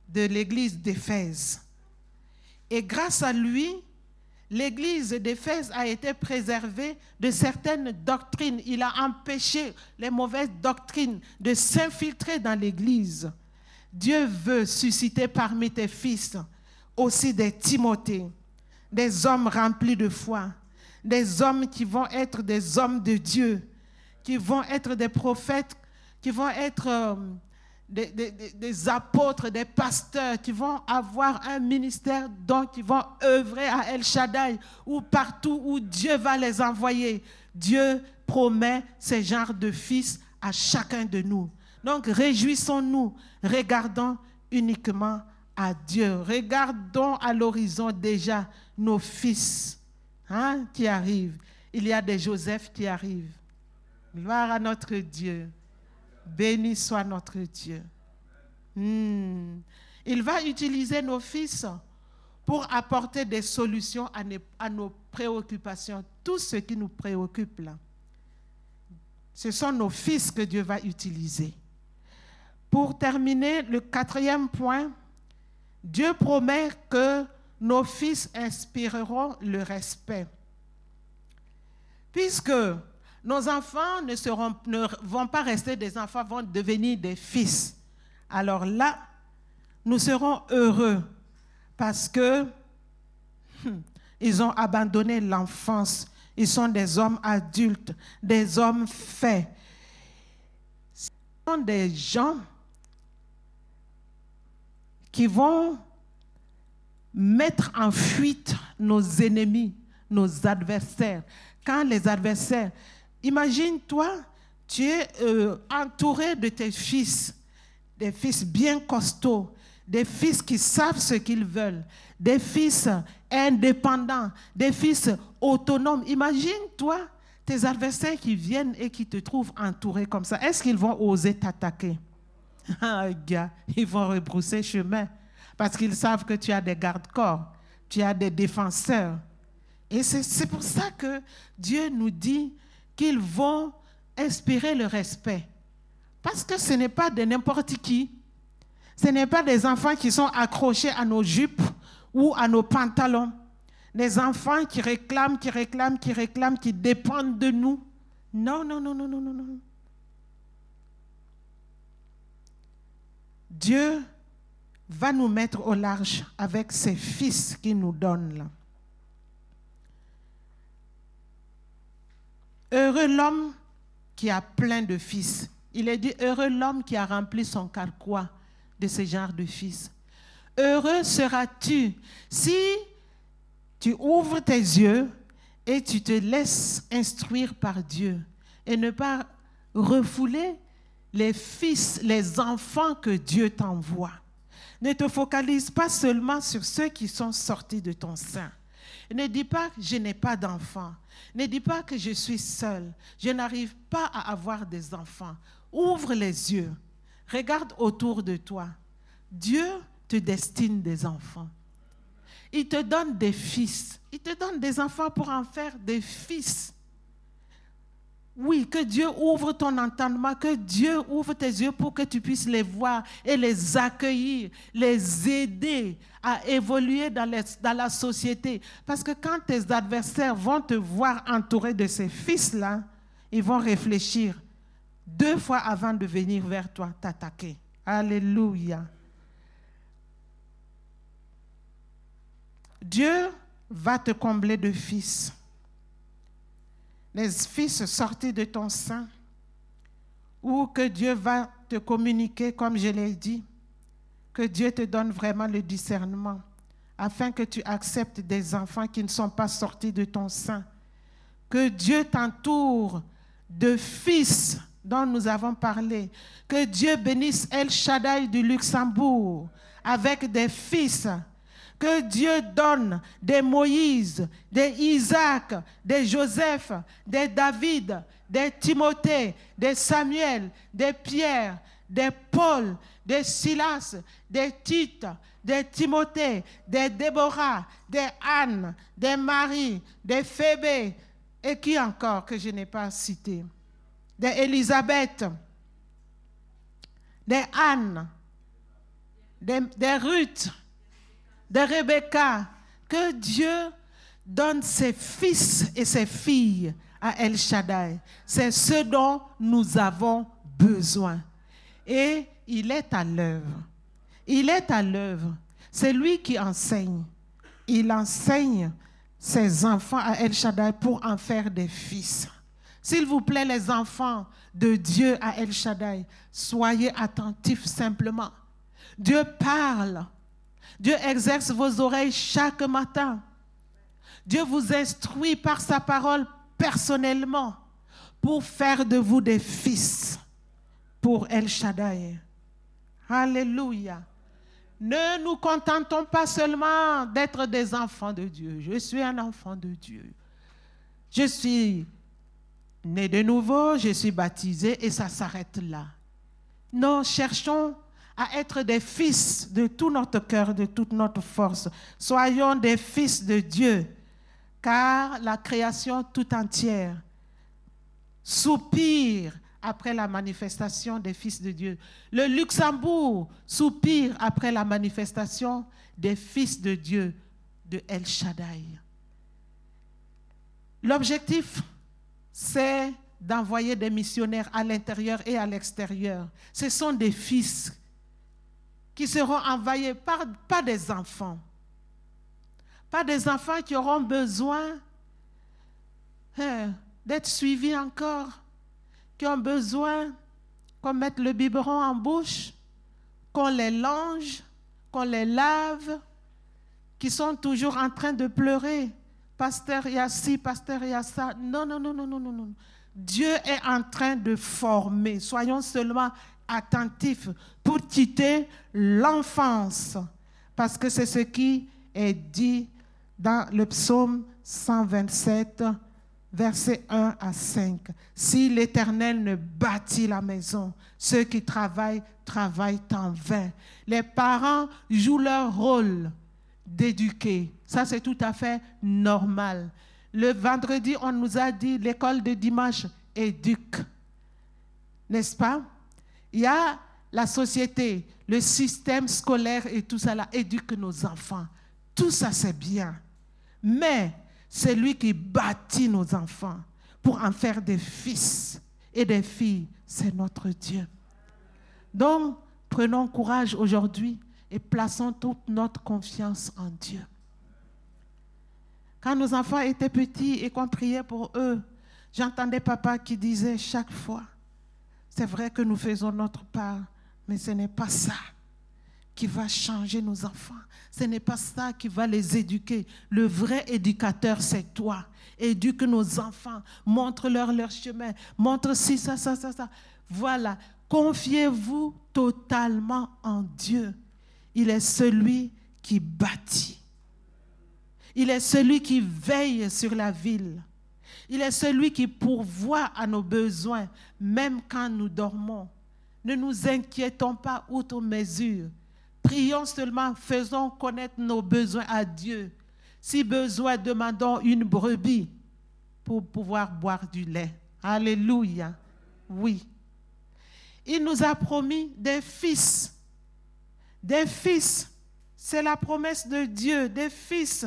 S1: de l'église d'Éphèse. Et grâce à lui, l'église d'Éphèse a été préservée de certaines doctrines. Il a empêché les mauvaises doctrines de s'infiltrer dans l'église. Dieu veut susciter parmi tes fils aussi des Timothées des hommes remplis de foi, des hommes qui vont être des hommes de Dieu, qui vont être des prophètes, qui vont être euh, des, apôtres, des pasteurs, qui vont avoir un ministère, donc qui vont œuvrer à El Shaddai, ou partout où Dieu va les envoyer. Dieu promet ce genre de fils à chacun de nous. Donc réjouissons-nous, regardons uniquement à Dieu. Regardons à l'horizon déjà nos fils hein, qui arrivent. Il y a des Joseph qui arrivent. Gloire à notre Dieu. Béni soit notre Dieu. Hmm. Il va utiliser nos fils pour apporter des solutions à, nos préoccupations, tout ce qui nous préoccupe là. Ce sont nos fils que Dieu va utiliser. Pour terminer, le quatrième point, Dieu promet que nos fils inspireront le respect. Puisque nos enfants ne, seront, vont pas rester des enfants, vont devenir des fils. Alors là, nous serons heureux parce que hmm, ils ont abandonné l'enfance. Ils sont des hommes adultes, des hommes faits. Ce sont des gens qui vont mettre en fuite nos ennemis, nos adversaires. Quand les adversaires, imagine-toi, tu es euh, entouré de tes fils, des fils bien costauds, des fils qui savent ce qu'ils veulent, des fils indépendants, des fils autonomes. Imagine-toi tes adversaires qui viennent et qui te trouvent entouré comme ça. Est-ce qu'ils vont oser t'attaquer? [LAUGHS] Ah, gars, ils vont rebrousser chemin parce qu'ils savent que tu as des gardes-corps, tu as des défenseurs. Et c'est pour ça que Dieu nous dit qu'ils vont inspirer le respect. Parce que ce n'est pas de n'importe qui. Ce n'est pas des enfants qui sont accrochés à nos jupes ou à nos pantalons. Des enfants qui réclament, qui réclament, qui réclament, qui dépendent de nous. Non, non, non, non, non, non, non. Dieu va nous mettre au large avec ses fils qu'il nous donne là. Heureux l'homme qui a plein de fils. Il est dit heureux l'homme qui a rempli son carquois de ce genre de fils. Heureux seras-tu si tu ouvres tes yeux et tu te laisses instruire par Dieu et ne pas refouler les fils, les enfants que Dieu t'envoie. Ne te focalise pas seulement sur ceux qui sont sortis de ton sein. Ne dis pas que je n'ai pas d'enfants. Ne dis pas que je suis seul. Je n'arrive pas à avoir des enfants. Ouvre les yeux. Regarde autour de toi. Dieu te destine des enfants. Il te donne des fils. Il te donne des enfants pour en faire des fils. Oui, que Dieu ouvre ton entendement, que Dieu ouvre tes yeux pour que tu puisses les voir et les accueillir, les aider à évoluer dans, la société. Parce que quand tes adversaires vont te voir entouré de ces fils-là, ils vont réfléchir deux fois avant de venir vers toi t'attaquer. Alléluia. Dieu va te combler de fils les fils sortis de ton sein, ou que Dieu va te communiquer, comme je l'ai dit, que Dieu te donne vraiment le discernement, afin que tu acceptes des enfants qui ne sont pas sortis de ton sein. Que Dieu t'entoure de fils dont nous avons parlé. Que Dieu bénisse El Shaddai du Luxembourg avec des fils que Dieu donne des Moïse, des Isaac, des Joseph, des David, des Timothée, des Samuel, des Pierre, des Paul, des Silas, des Tite, des Timothée, des Déborah, des Anne, des Marie, des Phébé, et qui encore que je n'ai pas cité, des Élisabeth, des Anne, des, des Ruth, de Rebecca, que Dieu donne ses fils et ses filles à El Shaddai. C'est ce dont nous avons besoin. Et il est à l'œuvre. Il est à l'œuvre. C'est lui qui enseigne. Il enseigne ses enfants à El Shaddai pour en faire des fils. S'il vous plaît, les enfants de Dieu à El Shaddai, soyez attentifs simplement. Dieu parle Dieu exerce vos oreilles chaque matin. Dieu vous instruit par sa parole personnellement pour faire de vous des fils pour El Shaddai. Alléluia. Ne nous contentons pas seulement d'être des enfants de Dieu. Je suis un enfant de Dieu. Je suis né de nouveau, je suis baptisé et ça s'arrête là. Non, cherchons à être des fils de tout notre cœur, de toute notre force. Soyons des fils de Dieu, car la création tout entière soupire après la manifestation des fils de Dieu. Le Luxembourg soupire après la manifestation des fils de Dieu de El Shaddai. L'objectif, c'est d'envoyer des missionnaires à l'intérieur et à l'extérieur. Ce sont des fils qui seront envoyés par, des enfants. Pas des enfants qui auront besoin hein, d'être suivis encore qui ont besoin qu'on mette le biberon en bouche, qu'on les longe, qu'on les lave, qui sont toujours en train de pleurer. Pasteur, il y a ci, pasteur, il y a ça. Non, non, non, non, non, non, non. Dieu est en train de former. Soyons seulement attentifs pour quitter l'enfance. Parce que c'est ce qui est dit dans le psaume 127 versets 1 à 5. Si l'Éternel ne bâtit la maison, ceux qui travaillent travaillent en vain. Les parents jouent leur rôle d'éduquer. Ça, c'est tout à fait normal. Le vendredi, on nous a dit, l'école de dimanche éduque. N'est-ce pas? Il y a la société, le système scolaire et tout ça là éduque nos enfants. Tout ça, c'est bien. Mais c'est lui qui bâtit nos enfants pour en faire des fils et des filles. C'est notre Dieu. Donc, prenons courage aujourd'hui et plaçons toute notre confiance en Dieu. Quand nos enfants étaient petits et qu'on priait pour eux, j'entendais papa qui disait chaque fois, c'est vrai que nous faisons notre part, mais ce n'est pas ça qui va changer nos enfants. Ce n'est pas ça qui va les éduquer. Le vrai éducateur, c'est toi. Éduque nos enfants, montre-leur leur chemin, montre si ça, ça, ça, ça. Voilà, confiez-vous totalement en Dieu. Il est celui qui bâtit. Il est celui qui veille sur la ville. Il est celui qui pourvoit à nos besoins, même quand nous dormons. Ne nous inquiétons pas outre mesure Prions seulement, faisons connaître nos besoins à Dieu. Si besoin, demandons une brebis pour pouvoir boire du lait. Alléluia. Oui. Il nous a promis des fils. Des fils. C'est la promesse de Dieu. Des fils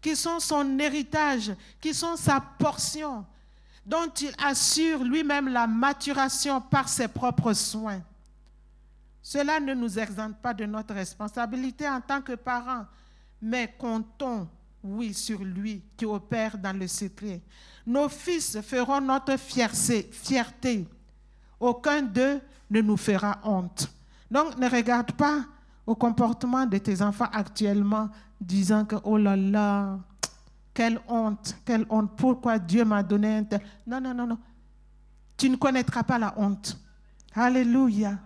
S1: qui sont son héritage, qui sont sa portion, dont il assure lui-même la maturation par ses propres soins. Cela ne nous exempte pas de notre responsabilité en tant que parents, mais comptons, oui, sur lui qui opère dans le secret. Nos fils feront notre fierté. Aucun d'eux ne nous fera honte. Donc ne regarde pas au comportement de tes enfants actuellement, disant que, oh là là, quelle honte, quelle honte, pourquoi Dieu m'a donné un tel. Non, non, non, non. Tu ne connaîtras pas la honte. Alléluia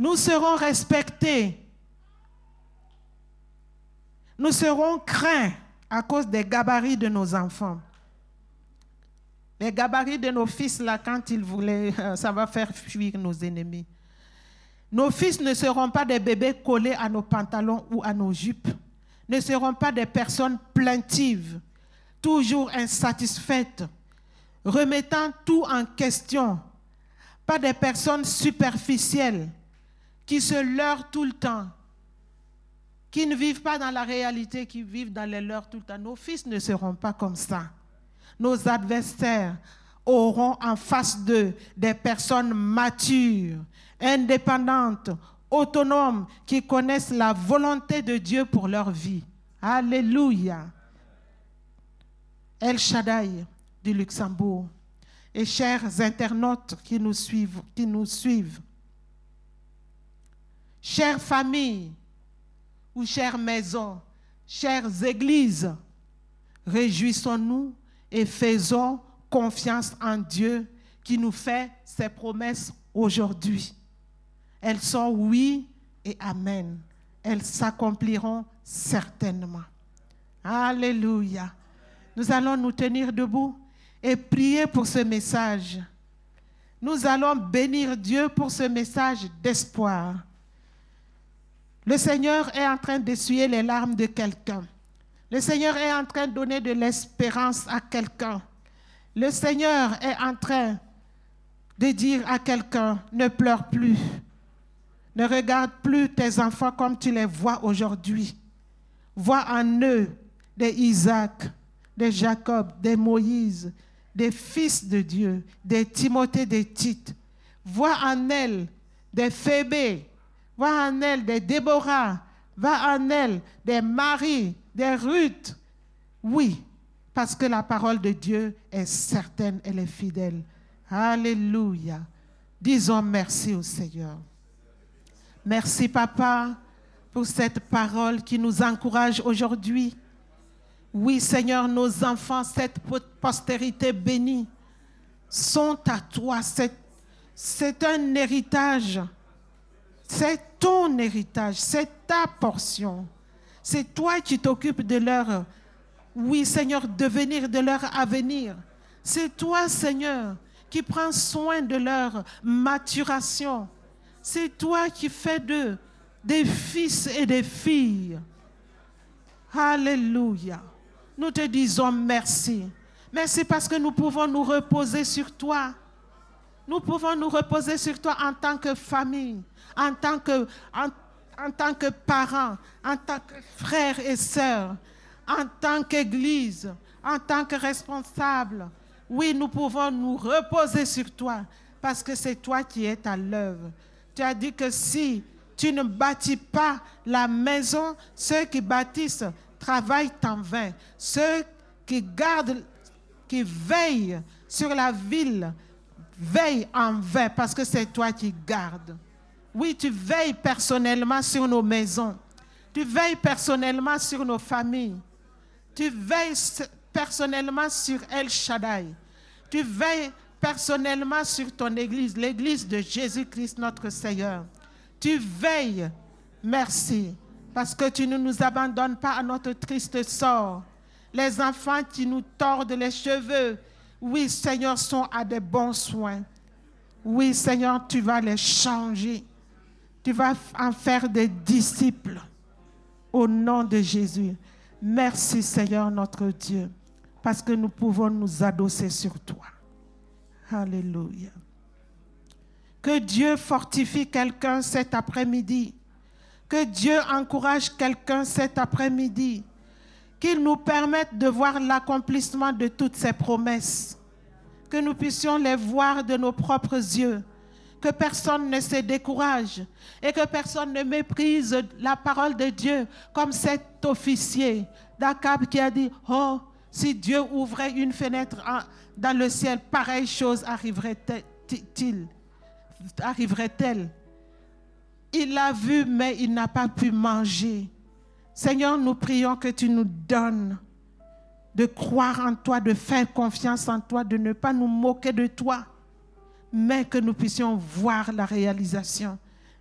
S1: nous serons respectés. Nous serons craints à cause des gabarits de nos enfants. Les gabarits de nos fils, là, quand ils voulaient, ça va faire fuir nos ennemis. Nos fils ne seront pas des bébés collés à nos pantalons ou à nos jupes, ne seront pas des personnes plaintives, toujours insatisfaites, remettant tout en question, pas des personnes superficielles, qui se leurrent tout le temps, qui ne vivent pas dans la réalité, qui vivent dans les leurs tout le temps. Nos fils ne seront pas comme ça. Nos adversaires auront en face d'eux des personnes matures, indépendantes, autonomes, qui connaissent la volonté de Dieu pour leur vie. Alléluia. El Shaddai du Luxembourg. Et chers internautes qui nous suivent, qui chères familles ou chères maisons, chères églises, réjouissons-nous et faisons confiance en Dieu qui nous fait ces promesses aujourd'hui. Elles sont oui et amen. Elles s'accompliront certainement. Alléluia. Nous allons nous tenir debout et prier pour ce message. Nous allons bénir Dieu pour ce message d'espoir. Le Seigneur est en train d'essuyer les larmes de quelqu'un. Le Seigneur est en train de donner de l'espérance à quelqu'un. Le Seigneur est en train de dire à quelqu'un, ne pleure plus. Ne regarde plus tes enfants comme tu les vois aujourd'hui. Vois en eux des Isaac, des Jacob, des Moïse, des fils de Dieu, des Timothée, des Tite. Vois en elles des Phébé, vois en elles des Déborah, vois en elles des Marie, des Ruth. Oui, parce que la parole de Dieu est certaine, elle est fidèle. Alléluia. Disons merci au Seigneur. Merci, Papa, pour cette parole qui nous encourage aujourd'hui. Oui, Seigneur, nos enfants, cette postérité bénie, sont à toi. C'est un héritage. C'est ton héritage. C'est ta portion. C'est toi qui t'occupes de leur, oui, Seigneur, devenir, de leur avenir. C'est toi, Seigneur, qui prends soin de leur maturation. C'est toi qui fais d'eux des fils et des filles. Alléluia. Nous te disons merci. Merci parce que nous pouvons nous reposer sur toi. Nous pouvons nous reposer sur toi en tant que famille, en tant que, en, tant que parents, en tant que frères et sœurs, en tant qu'Église, en tant que responsable. Oui, nous pouvons nous reposer sur toi parce que c'est toi qui es à l'œuvre. Tu as dit que si tu ne bâtis pas la maison, ceux qui bâtissent travaillent en vain. Ceux qui gardent, qui veillent sur la ville, veillent en vain parce que c'est toi qui gardes. Oui, tu veilles personnellement sur nos maisons. Tu veilles personnellement sur nos familles. Tu veilles personnellement sur El Shaddai. Tu veilles personnellement sur ton Église, l'Église de Jésus-Christ notre Seigneur. Tu veilles, merci, parce que tu ne nous abandonnes pas à notre triste sort. Les enfants qui nous tordent les cheveux, oui Seigneur, sont à des bons soins. Oui Seigneur, tu vas les changer. Tu vas en faire des disciples au nom de Jésus. Merci Seigneur notre Dieu, parce que nous pouvons nous adosser sur toi. Alléluia. Que Dieu fortifie quelqu'un cet après-midi. Que Dieu encourage quelqu'un cet après-midi. Qu'il nous permette de voir l'accomplissement de toutes ses promesses. Que nous puissions les voir de nos propres yeux. Que personne ne se décourage et que personne ne méprise la parole de Dieu comme cet officier d'Akab qui a dit, oh, si Dieu ouvrait une fenêtre dans le ciel, pareille chose arriverait-il? Arriverait-elle? Il l'a vu, mais il n'a pas pu manger. Seigneur, nous prions que tu nous donnes de croire en toi, de faire confiance en toi, de ne pas nous moquer de toi, mais que nous puissions voir la réalisation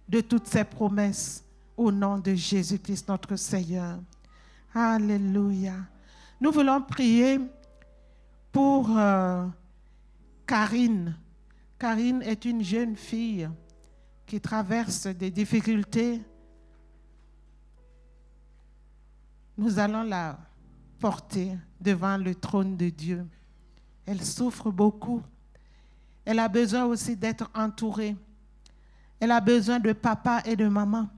S1: de toutes ces promesses au nom de Jésus-Christ notre Seigneur. Alléluia. Nous voulons prier pour euh, Karine. Karine est une jeune fille qui traverse des difficultés. Nous allons la porter devant le trône de Dieu. Elle souffre beaucoup. Elle a besoin aussi d'être entourée. Elle a besoin de papa et de maman.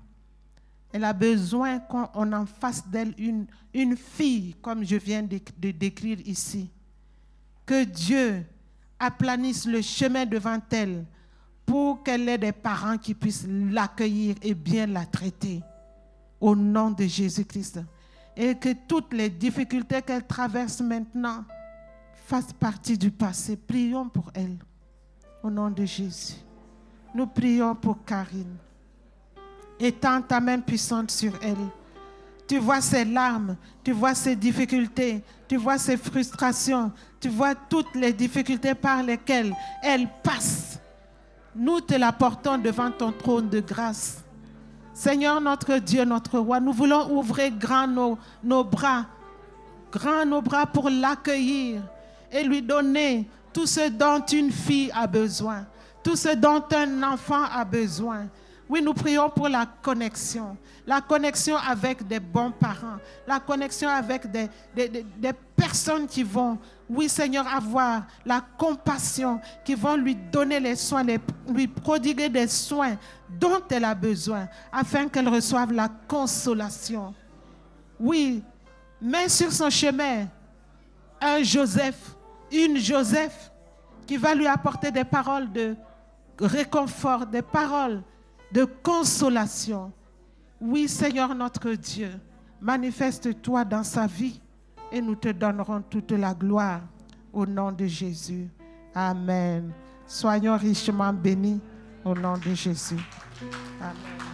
S1: Elle a besoin qu'on en fasse d'elle une, fille, comme je viens de décrire ici. Que Dieu aplanisse le chemin devant elle pour qu'elle ait des parents qui puissent l'accueillir et bien la traiter. Au nom de Jésus-Christ. Et que toutes les difficultés qu'elle traverse maintenant fassent partie du passé. Prions pour elle. Au nom de Jésus. Nous prions pour Karine. Étends ta main puissante sur elle. Tu vois ses larmes, tu vois ses difficultés, tu vois ses frustrations, tu vois toutes les difficultés par lesquelles elle passe. Nous te la portons devant ton trône de grâce. Seigneur notre Dieu, notre roi, nous voulons ouvrir grand nos, bras, grand nos bras pour l'accueillir et lui donner tout ce dont une fille a besoin, tout ce dont un enfant a besoin. Oui, nous prions pour la connexion, la connexion avec des bons parents, la connexion avec des, personnes qui vont, oui Seigneur, avoir la compassion, qui vont lui donner les soins, lui prodiguer des soins dont elle a besoin, afin qu'elle reçoive la consolation. Oui, mets sur son chemin un Joseph, une Joseph, qui va lui apporter des paroles de réconfort, des paroles de consolation. Oui, Seigneur notre Dieu, manifeste-toi dans sa vie et nous te donnerons toute la gloire au nom de Jésus. Amen. Soyons richement bénis au nom de Jésus. Amen.